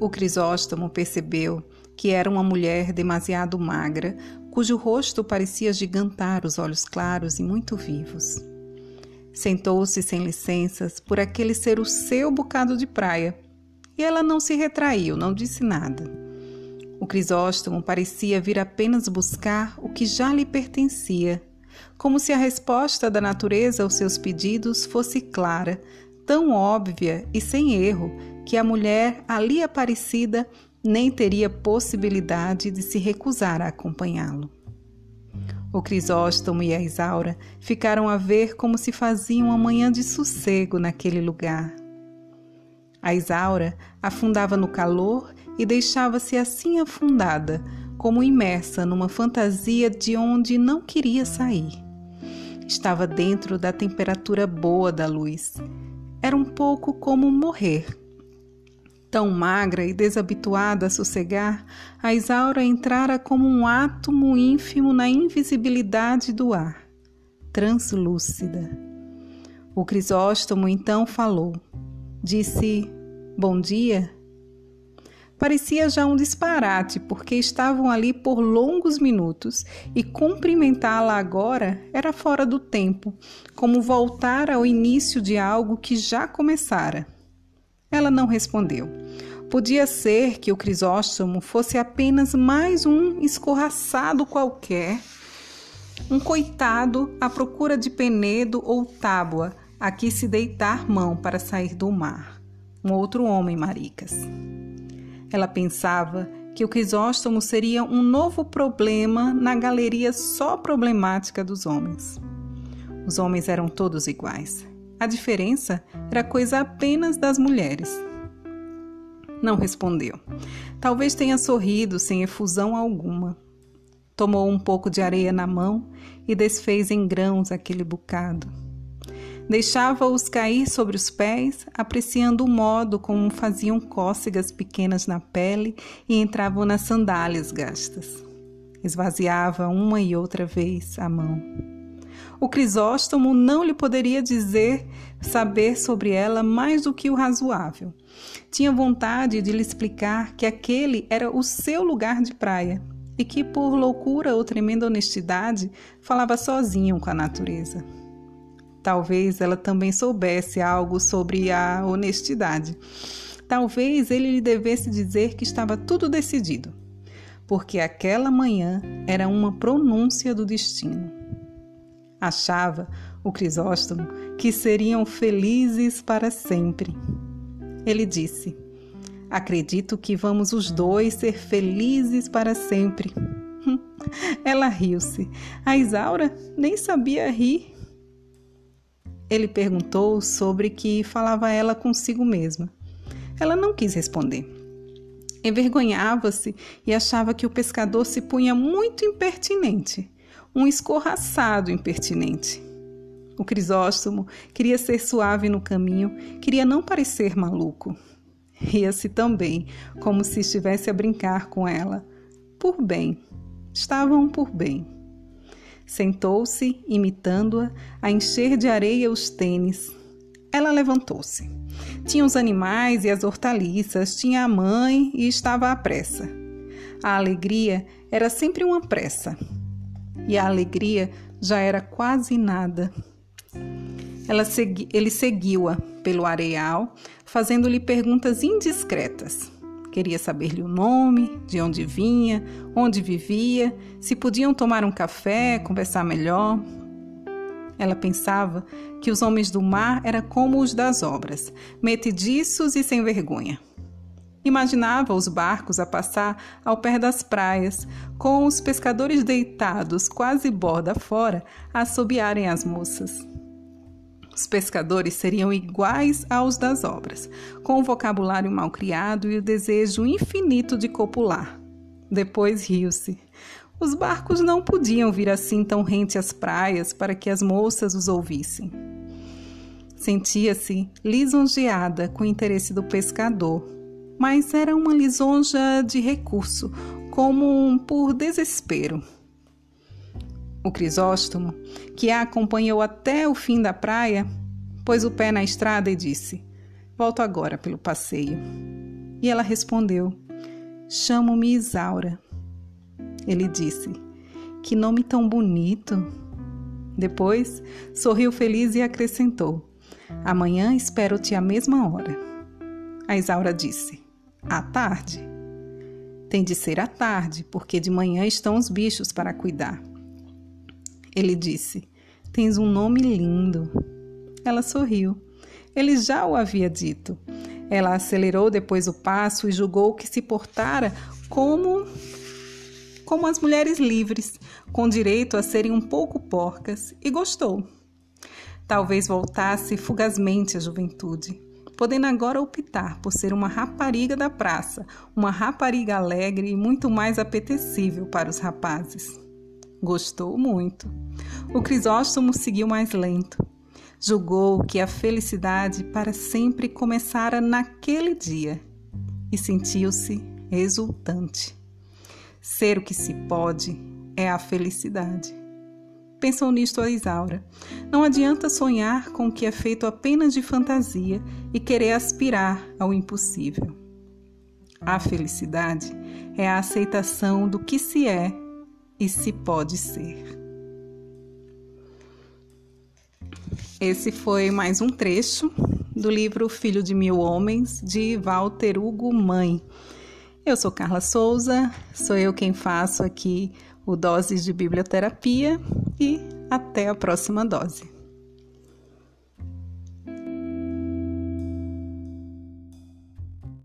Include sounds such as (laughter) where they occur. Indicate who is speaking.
Speaker 1: O Crisóstomo percebeu que era uma mulher demasiado magra, cujo rosto parecia gigantar os olhos claros e muito vivos. Sentou-se sem licenças por aquele ser o seu bocado de praia, e ela não se retraiu, não disse nada. O Crisóstomo parecia vir apenas buscar o que já lhe pertencia, como se a resposta da natureza aos seus pedidos fosse clara, tão óbvia e sem erro que a mulher ali aparecida nem teria possibilidade de se recusar a acompanhá-lo. O Crisóstomo e a Isaura ficaram a ver como se fazia uma manhã de sossego naquele lugar. A Isaura afundava no calor e deixava-se assim afundada, como imersa numa fantasia de onde não queria sair. Estava dentro da temperatura boa da luz. Era um pouco como morrer Tão magra e desabituada a sossegar, a Isaura entrara como um átomo ínfimo na invisibilidade do ar, translúcida. O Crisóstomo então falou. Disse: Bom dia. Parecia já um disparate, porque estavam ali por longos minutos e cumprimentá-la agora era fora do tempo, como voltar ao início de algo que já começara. Ela não respondeu. Podia ser que o Crisóstomo fosse apenas mais um escorraçado qualquer, um coitado à procura de penedo ou tábua a que se deitar mão para sair do mar. Um outro homem, Maricas. Ela pensava que o Crisóstomo seria um novo problema na galeria só problemática dos homens. Os homens eram todos iguais. A diferença era coisa apenas das mulheres. Não respondeu. Talvez tenha sorrido sem efusão alguma. Tomou um pouco de areia na mão e desfez em grãos aquele bocado. Deixava-os cair sobre os pés, apreciando o modo como faziam cócegas pequenas na pele e entravam nas sandálias gastas. Esvaziava uma e outra vez a mão. O Crisóstomo não lhe poderia dizer saber sobre ela mais do que o razoável. Tinha vontade de lhe explicar que aquele era o seu lugar de praia e que, por loucura ou tremenda honestidade, falava sozinho com a natureza. Talvez ela também soubesse algo sobre a honestidade. Talvez ele lhe devesse dizer que estava tudo decidido, porque aquela manhã era uma pronúncia do destino. Achava o Crisóstomo que seriam felizes para sempre. Ele disse: Acredito que vamos os dois ser felizes para sempre. (laughs) Ela riu-se. A Isaura nem sabia rir. Ele perguntou sobre que falava ela consigo mesma. Ela não quis responder. Envergonhava-se e achava que o pescador se punha muito impertinente um escorraçado impertinente. O Crisóstomo queria ser suave no caminho, queria não parecer maluco. Ria-se também, como se estivesse a brincar com ela. Por bem. Estavam por bem. Sentou-se, imitando-a, a encher de areia os tênis. Ela levantou-se. Tinha os animais e as hortaliças, tinha a mãe e estava à pressa. A alegria era sempre uma pressa e a alegria já era quase nada. Segui, ele seguiu-a pelo areal, fazendo-lhe perguntas indiscretas. Queria saber-lhe o nome, de onde vinha, onde vivia, se podiam tomar um café, conversar melhor. Ela pensava que os homens do mar eram como os das obras, metidiços e sem vergonha. Imaginava os barcos a passar ao pé das praias, com os pescadores deitados quase borda fora a assobiarem as moças. Os pescadores seriam iguais aos das obras, com o vocabulário mal criado e o desejo infinito de copular. Depois riu-se. Os barcos não podiam vir assim tão rente às praias para que as moças os ouvissem. Sentia-se lisonjeada com o interesse do pescador, mas era uma lisonja de recurso, como por desespero. O Crisóstomo, que a acompanhou até o fim da praia, pôs o pé na estrada e disse: Volto agora pelo passeio. E ela respondeu: Chamo-me Isaura. Ele disse: Que nome tão bonito! Depois sorriu feliz e acrescentou: Amanhã espero-te à mesma hora. A Isaura disse: À tarde. Tem de ser à tarde, porque de manhã estão os bichos para cuidar. Ele disse: Tens um nome lindo. Ela sorriu. Ele já o havia dito. Ela acelerou depois o passo e julgou que se portara como como as mulheres livres, com direito a serem um pouco porcas, e gostou. Talvez voltasse fugazmente à juventude, podendo agora optar por ser uma rapariga da praça, uma rapariga alegre e muito mais apetecível para os rapazes. Gostou muito. O Crisóstomo seguiu mais lento. Julgou que a felicidade para sempre começara naquele dia e sentiu-se exultante. Ser o que se pode é a felicidade. Pensou nisto a Isaura. Não adianta sonhar com o que é feito apenas de fantasia e querer aspirar ao impossível. A felicidade é a aceitação do que se é e se pode ser. Esse foi mais um trecho do livro Filho de Mil Homens, de Walter Hugo Mãe. Eu sou Carla Souza, sou eu quem faço aqui o Doses de Biblioterapia e até a próxima dose.